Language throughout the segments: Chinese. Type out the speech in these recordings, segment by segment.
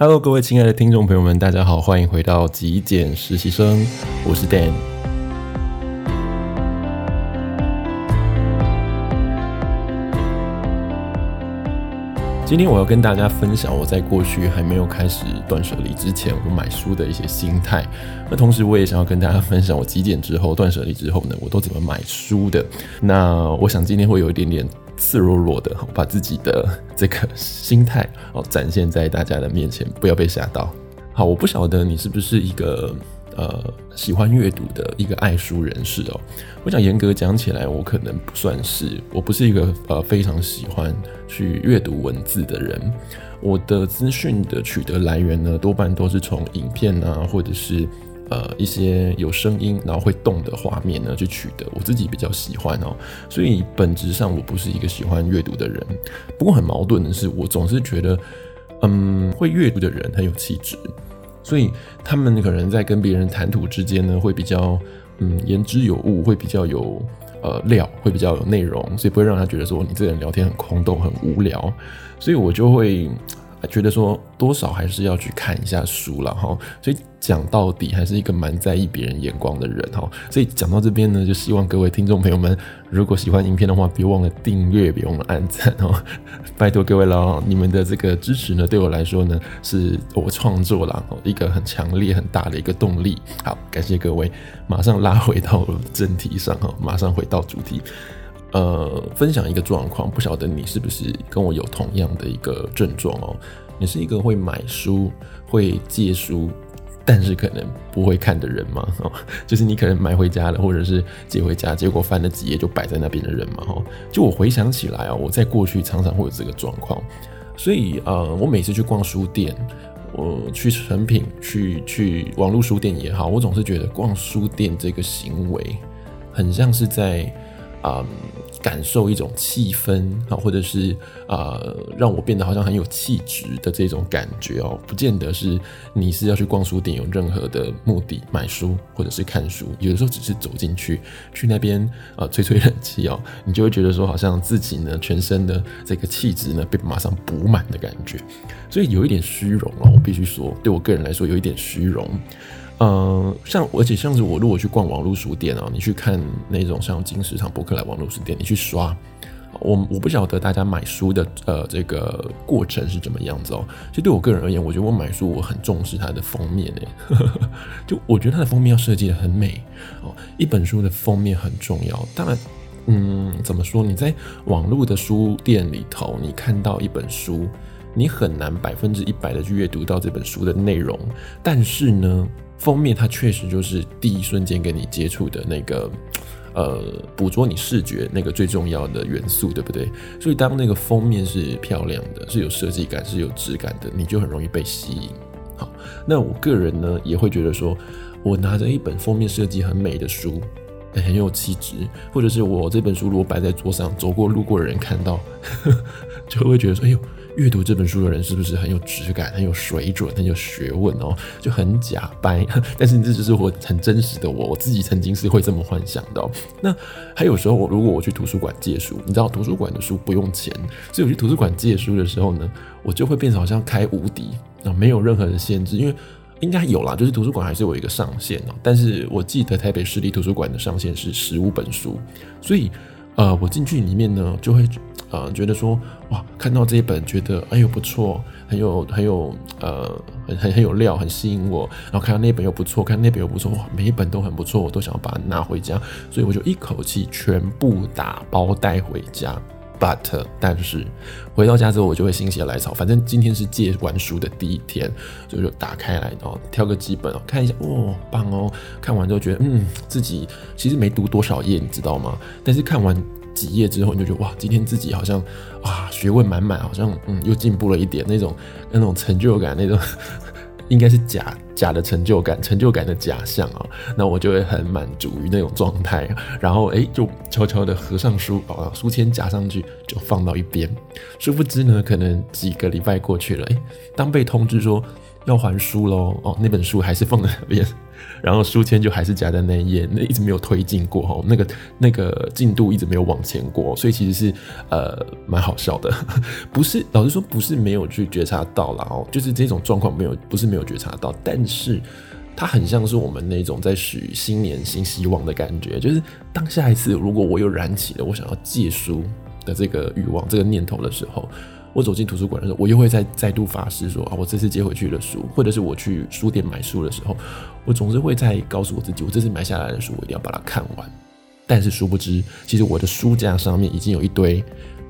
Hello，各位亲爱的听众朋友们，大家好，欢迎回到极简实习生，我是 Dan。今天我要跟大家分享我在过去还没有开始断舍离之前，我买书的一些心态。那同时，我也想要跟大家分享我极简之后断舍离之后呢，我都怎么买书的。那我想今天会有一点点。赤裸裸的 把自己的这个心态哦展现在大家的面前，不要被吓到。好，我不晓得你是不是一个呃喜欢阅读的一个爱书人士哦。我想严格讲起来，我可能不算是，我不是一个呃非常喜欢去阅读文字的人。我的资讯的取得来源呢，多半都是从影片啊，或者是。呃，一些有声音然后会动的画面呢，去取得我自己比较喜欢哦，所以本质上我不是一个喜欢阅读的人。不过很矛盾的是，我总是觉得，嗯，会阅读的人很有气质，所以他们可能在跟别人谈吐之间呢，会比较嗯言之有物，会比较有呃料，会比较有内容，所以不会让他觉得说你这个人聊天很空洞、很无聊，所以我就会。觉得说多少还是要去看一下书了哈，所以讲到底还是一个蛮在意别人眼光的人哈，所以讲到这边呢，就希望各位听众朋友们，如果喜欢影片的话，别忘了订阅，别忘了按赞哦，拜托各位了，你们的这个支持呢，对我来说呢，是我创作了一个很强烈、很大的一个动力。好，感谢各位，马上拉回到正题上哈，马上回到主题。呃，分享一个状况，不晓得你是不是跟我有同样的一个症状哦？你是一个会买书、会借书，但是可能不会看的人吗？哦，就是你可能买回家了，或者是借回家，结果翻了几页就摆在那边的人嘛？哦，就我回想起来啊，我在过去常常会有这个状况，所以呃，我每次去逛书店，我去诚品、去去网络书店也好，我总是觉得逛书店这个行为，很像是在。啊、感受一种气氛啊，或者是啊、让我变得好像很有气质的这种感觉哦，不见得是你是要去逛书店有任何的目的买书或者是看书，有的时候只是走进去，去那边啊、吹吹冷气哦，你就会觉得说好像自己呢全身的这个气质呢被马上补满的感觉，所以有一点虚荣哦，我必须说，对我个人来说有一点虚荣。呃，像而且像是我如果去逛网络书店啊，你去看那种像金石堂、博客来网络书店，你去刷，我我不晓得大家买书的呃这个过程是怎么样子哦。其实对我个人而言，我觉得我买书我很重视它的封面诶，就我觉得它的封面要设计得很美哦。一本书的封面很重要，当然，嗯，怎么说？你在网络的书店里头，你看到一本书，你很难百分之一百的去阅读到这本书的内容，但是呢。封面它确实就是第一瞬间跟你接触的那个，呃，捕捉你视觉那个最重要的元素，对不对？所以当那个封面是漂亮的，是有设计感，是有质感的，你就很容易被吸引。好，那我个人呢也会觉得说，我拿着一本封面设计很美的书，很有气质，或者是我这本书如果摆在桌上，走过路过的人看到，就会觉得说，哎呦。阅读这本书的人是不是很有质感、很有水准、很有学问哦？就很假掰，但是这就是我很真实的我，我自己曾经是会这么幻想的。那还有时候，我如果我去图书馆借书，你知道图书馆的书不用钱，所以我去图书馆借书的时候呢，我就会变成好像开无敌啊，没有任何的限制，因为应该有啦，就是图书馆还是有一个上限哦。但是我记得台北市立图书馆的上限是十五本书，所以呃，我进去里面呢就会。呃，觉得说哇，看到这一本，觉得哎呦不错，很有很有呃，很很很有料，很吸引我。然后看到那本又不错，看那本又不错，哇，每一本都很不错，我都想要把它拿回家，所以我就一口气全部打包带回家。But 但是回到家之后，我就会心血来潮，反正今天是借完书的第一天，所以就打开来哦，挑个几本哦，看一下，哦，棒哦。看完之后觉得，嗯，自己其实没读多少页，你知道吗？但是看完。几页之后，你就觉得哇，今天自己好像啊，学问满满，好像嗯，又进步了一点，那种那种成就感，那种应该是假假的成就感，成就感的假象啊。那我就会很满足于那种状态，然后哎，就悄悄的合上书，把书签夹上去，就放到一边。殊不知呢，可能几个礼拜过去了，哎，当被通知说要还书喽，哦，那本书还是放在那边。然后书签就还是夹在那一页，那一直没有推进过哈，那个那个进度一直没有往前过，所以其实是呃蛮好笑的，不是老实说不是没有去觉察到啦哦，就是这种状况没有不是没有觉察到，但是它很像是我们那种在许新年新希望的感觉，就是当下一次如果我又燃起了我想要借书的这个欲望这个念头的时候。我走进图书馆的时候，我又会再再度发誓说啊，我这次接回去的书，或者是我去书店买书的时候，我总是会再告诉我自己，我这次买下来的书，我一定要把它看完。但是殊不知，其实我的书架上面已经有一堆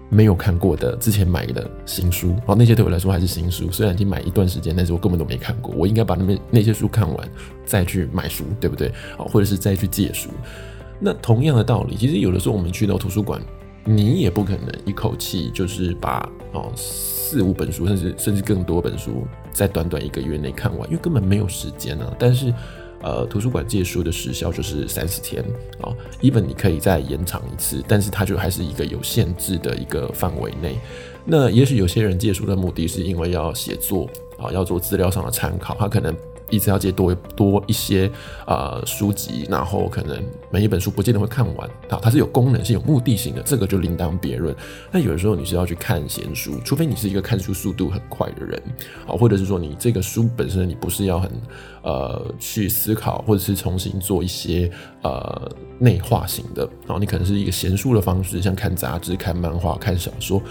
没有看过的之前买的新书，哦，那些对我来说还是新书，虽然已经买一段时间，但是我根本都没看过。我应该把那边那些书看完，再去买书，对不对？啊，或者是再去借书。那同样的道理，其实有的时候我们去到图书馆。你也不可能一口气就是把哦四五本书，甚至甚至更多本书，在短短一个月内看完，因为根本没有时间啊。但是，呃，图书馆借书的时效就是三十天啊，even 你可以再延长一次，但是它就还是一个有限制的一个范围内。那也许有些人借书的目的是因为要写作啊，要做资料上的参考，他可能。一直要借多多一些呃书籍，然后可能每一本书不见得会看完啊，它是有功能性、有目的性的，这个就另当别论。那有的时候你是要去看闲书，除非你是一个看书速度很快的人啊，或者是说你这个书本身你不是要很呃去思考，或者是重新做一些呃内化型的，然后你可能是一个闲书的方式，像看杂志、看漫画、看小说。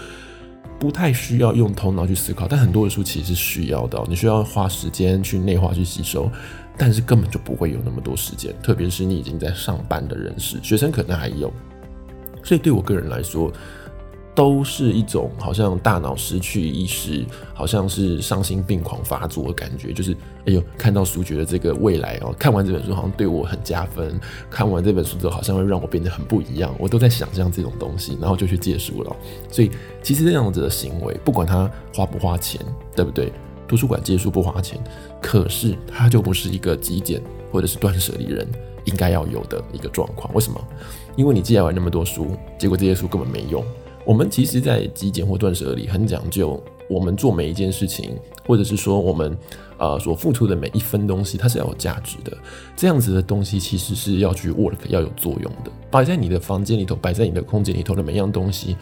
不太需要用头脑去思考，但很多的书其实是需要的，你需要花时间去内化、去吸收，但是根本就不会有那么多时间，特别是你已经在上班的人士，学生可能还有，所以对我个人来说。都是一种好像大脑失去意识，好像是丧心病狂发作的感觉。就是哎呦，看到书觉得这个未来哦，看完这本书好像对我很加分，看完这本书之后好像会让我变得很不一样。我都在想象这种东西，然后就去借书了。所以其实这样子的行为，不管他花不花钱，对不对？图书馆借书不花钱，可是他就不是一个极简或者是断舍离人应该要有的一个状况。为什么？因为你借完那么多书，结果这些书根本没用。我们其实，在极简或断舍离很讲究，我们做每一件事情，或者是说我们呃所付出的每一分东西，它是要有价值的。这样子的东西其实是要去 work，要有作用的。摆在你的房间里头，摆在你的空间里头的每样东西。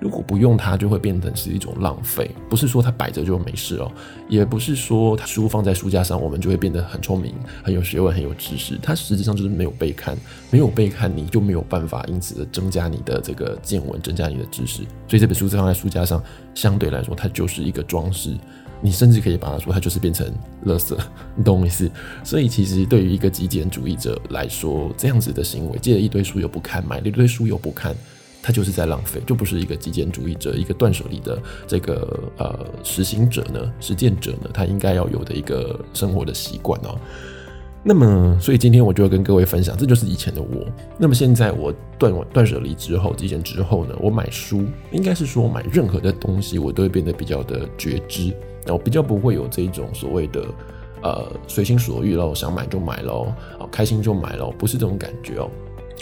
如果不用它，就会变成是一种浪费。不是说它摆着就没事哦，也不是说它书放在书架上，我们就会变得很聪明、很有学问、很有知识。它实际上就是没有被看，没有被看，你就没有办法因此的增加你的这个见闻，增加你的知识。所以这本书放在书架上，相对来说它就是一个装饰。你甚至可以把它说，它就是变成垃圾，你懂我意思？所以其实对于一个极简主义者来说，这样子的行为，借了一堆书又不看，买了一堆书又不看。他就是在浪费，就不是一个极简主义者，一个断舍离的这个呃实行者呢，实践者呢，他应该要有的一个生活的习惯哦。那么，所以今天我就要跟各位分享，这就是以前的我。那么现在我断断舍离之后，极简之后呢，我买书，应该是说买任何的东西，我都会变得比较的觉知，然后比较不会有这种所谓的呃随心所欲喽，想买就买喽，啊开心就买喽，不是这种感觉哦。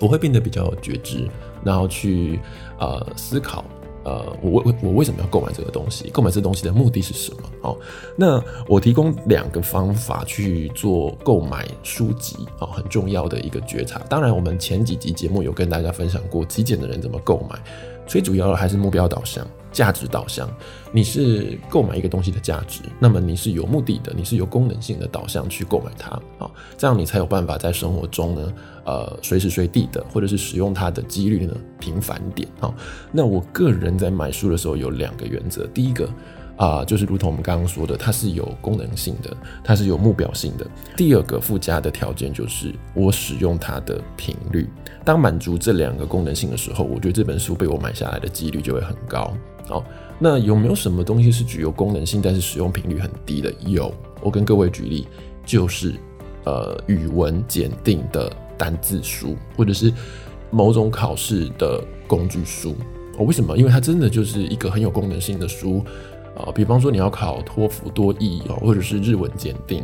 我会变得比较觉知，然后去呃思考，呃，我为我为什么要购买这个东西？购买这东西的目的是什么？哦，那我提供两个方法去做购买书籍啊，哦，很重要的一个觉察。当然，我们前几集节目有跟大家分享过极简的人怎么购买，最主要的还是目标导向。价值导向，你是购买一个东西的价值，那么你是有目的的，你是有功能性的导向去购买它啊，这样你才有办法在生活中呢，呃，随时随地的，或者是使用它的几率呢频繁点啊。那我个人在买书的时候有两个原则，第一个。啊，就是如同我们刚刚说的，它是有功能性的，它是有目标性的。第二个附加的条件就是我使用它的频率。当满足这两个功能性的时候，我觉得这本书被我买下来的几率就会很高。好，那有没有什么东西是具有功能性，但是使用频率很低的？有，我跟各位举例，就是呃语文检定的单字书，或者是某种考试的工具书。哦，为什么？因为它真的就是一个很有功能性的书。啊，比方说你要考托福、多益哦，或者是日文检定，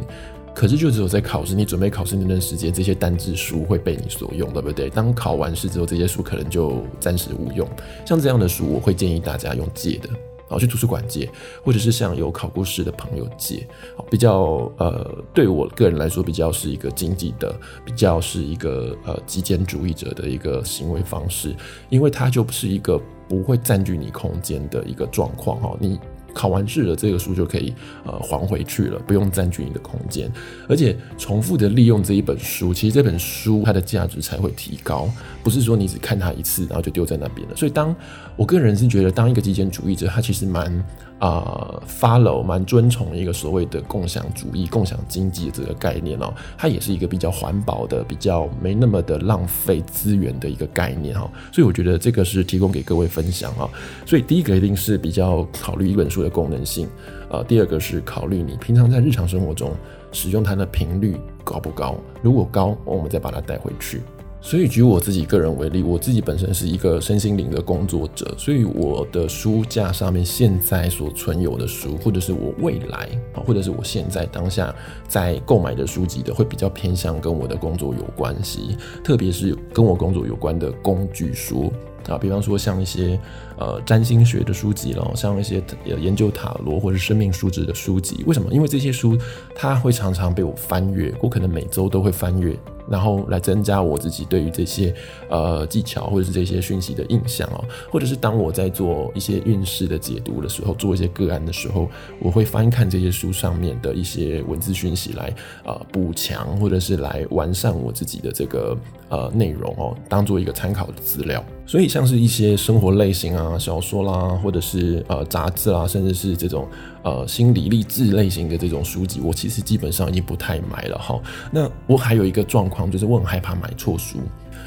可是就只有在考试，你准备考试那段时间，这些单字书会被你所用，对不对？当考完试之后，这些书可能就暂时无用。像这样的书，我会建议大家用借的然后去图书馆借，或者是向有考过试的朋友借。比较呃，对我个人来说，比较是一个经济的，比较是一个呃极简主义者的一个行为方式，因为它就不是一个不会占据你空间的一个状况哈，你。考完试了，这个书就可以呃还回去了，不用占据你的空间，而且重复的利用这一本书，其实这本书它的价值才会提高，不是说你只看它一次，然后就丢在那边了。所以当我个人是觉得，当一个极简主义者，他其实蛮。啊、，follow 蛮尊崇一个所谓的共享主义、共享经济这个概念哦，它也是一个比较环保的、比较没那么的浪费资源的一个概念哈，所以我觉得这个是提供给各位分享啊。所以第一个一定是比较考虑一本书的功能性，呃，第二个是考虑你平常在日常生活中使用它的频率高不高，如果高，我们再把它带回去。所以，举我自己个人为例，我自己本身是一个身心灵的工作者，所以我的书架上面现在所存有的书，或者是我未来啊，或者是我现在当下在购买的书籍的，会比较偏向跟我的工作有关系，特别是跟我工作有关的工具书啊，比方说像一些呃占星学的书籍了，像一些研究塔罗或者生命数值的书籍。为什么？因为这些书它会常常被我翻阅，我可能每周都会翻阅。然后来增加我自己对于这些呃技巧或者是这些讯息的印象哦，或者是当我在做一些运势的解读的时候，做一些个案的时候，我会翻看这些书上面的一些文字讯息来呃补强或者是来完善我自己的这个呃内容哦，当做一个参考的资料。所以像是一些生活类型啊、小说啦，或者是呃杂志啦，甚至是这种呃心理励志类型的这种书籍，我其实基本上已经不太买了哈。那我还有一个状况，就是我很害怕买错书。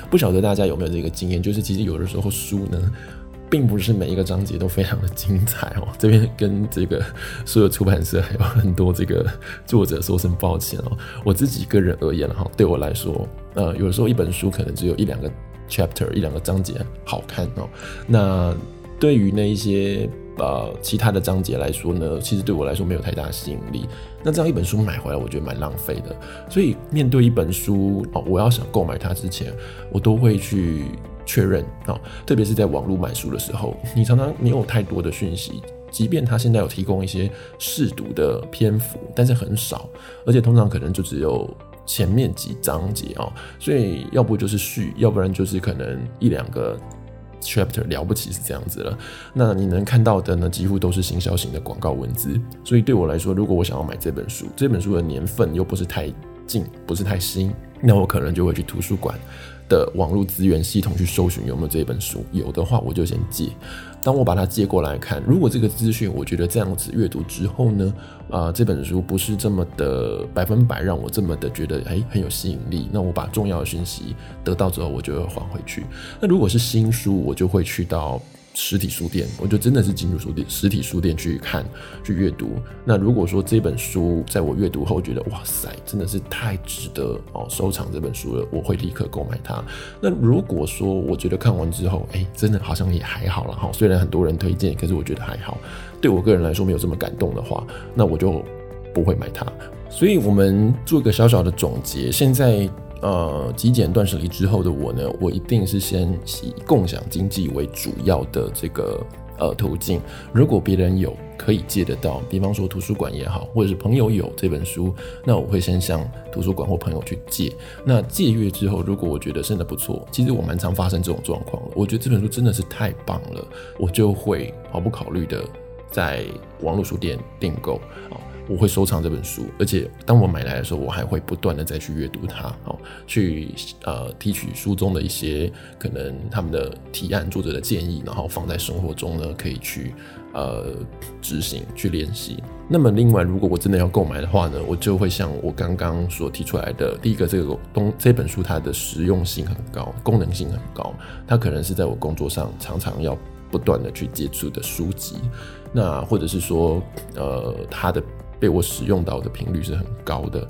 不晓得大家有没有这个经验？就是其实有的时候书呢，并不是每一个章节都非常的精彩哦。这边跟这个所有出版社还有很多这个作者说声抱歉哦。我自己个人而言哈，对我来说，呃，有的时候一本书可能只有一两个。chapter 一两个章节好看哦，那对于那一些呃其他的章节来说呢，其实对我来说没有太大吸引力。那这样一本书买回来，我觉得蛮浪费的。所以面对一本书哦，我要想购买它之前，我都会去确认哦。特别是在网络买书的时候，你常常没有太多的讯息，即便它现在有提供一些试读的篇幅，但是很少，而且通常可能就只有。前面几章节啊，所以要不就是序，要不然就是可能一两个 chapter 了不起是这样子了。那你能看到的呢，几乎都是行销型的广告文字。所以对我来说，如果我想要买这本书，这本书的年份又不是太近，不是太新，那我可能就会去图书馆的网络资源系统去搜寻有没有这本书，有的话我就先借。当我把它借过来看，如果这个资讯我觉得这样子阅读之后呢，啊、这本书不是这么的百分百让我这么的觉得哎很有吸引力，那我把重要的讯息得到之后，我就会还回去。那如果是新书，我就会去到。实体书店，我就真的是进入书店，实体书店去看、去阅读。那如果说这本书在我阅读后觉得哇塞，真的是太值得哦收藏这本书了，我会立刻购买它。那如果说我觉得看完之后，哎，真的好像也还好了哈，虽然很多人推荐，可是我觉得还好，对我个人来说没有这么感动的话，那我就不会买它。所以我们做一个小小的总结，现在。呃，极简断舍离之后的我呢，我一定是先以共享经济为主要的这个呃途径。如果别人有可以借得到，比方说图书馆也好，或者是朋友有这本书，那我会先向图书馆或朋友去借。那借阅之后，如果我觉得真的不错，其实我蛮常发生这种状况。我觉得这本书真的是太棒了，我就会毫不考虑的在网络书店订购啊。我会收藏这本书，而且当我买来的时候，我还会不断的再去阅读它，哦，去呃提取书中的一些可能他们的提案、作者的建议，然后放在生活中呢，可以去呃执行、去练习。那么另外，如果我真的要购买的话呢，我就会像我刚刚所提出来的，第一个，这个东这本书它的实用性很高，功能性很高，它可能是在我工作上常常要不断的去接触的书籍，那或者是说呃它的。被我使用到的频率是很高的，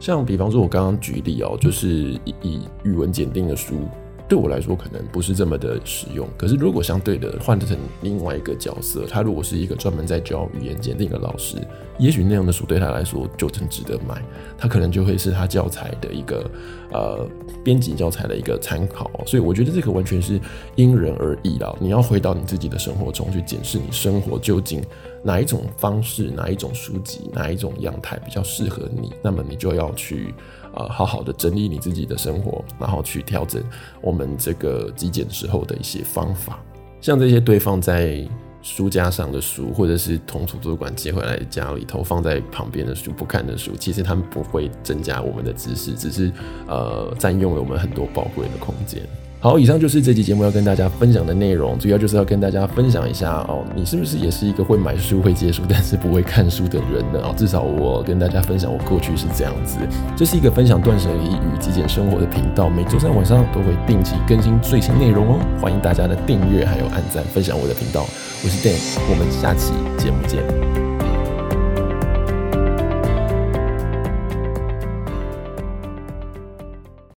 像比方说，我刚刚举例哦，就是以语文检定的书，对我来说可能不是这么的实用。可是如果相对的换成另外一个角色，他如果是一个专门在教语言鉴定的老师，也许那样的书对他来说就很值得买。他可能就会是他教材的一个呃编辑教材的一个参考。所以我觉得这个完全是因人而异啦。你要回到你自己的生活中去检视你生活究竟哪一种方式、哪一种书籍、哪一种样态比较适合你，那么你就要去。呃，好好的整理你自己的生活，然后去调整我们这个极简时候的一些方法。像这些堆放在书架上的书，或者是从图书馆借回来家里头放在旁边的书，不看的书，其实他们不会增加我们的知识，只是呃占用了我们很多宝贵的空间。好，以上就是这期节目要跟大家分享的内容，主要就是要跟大家分享一下哦，你是不是也是一个会买书、会借书，但是不会看书的人呢？哦，至少我跟大家分享，我过去是这样子。这是一个分享断舍离与极简生活的频道，每周三晚上都会定期更新最新内容哦，欢迎大家的订阅还有按赞分享我的频道。我是 Dan，我们下期节目见。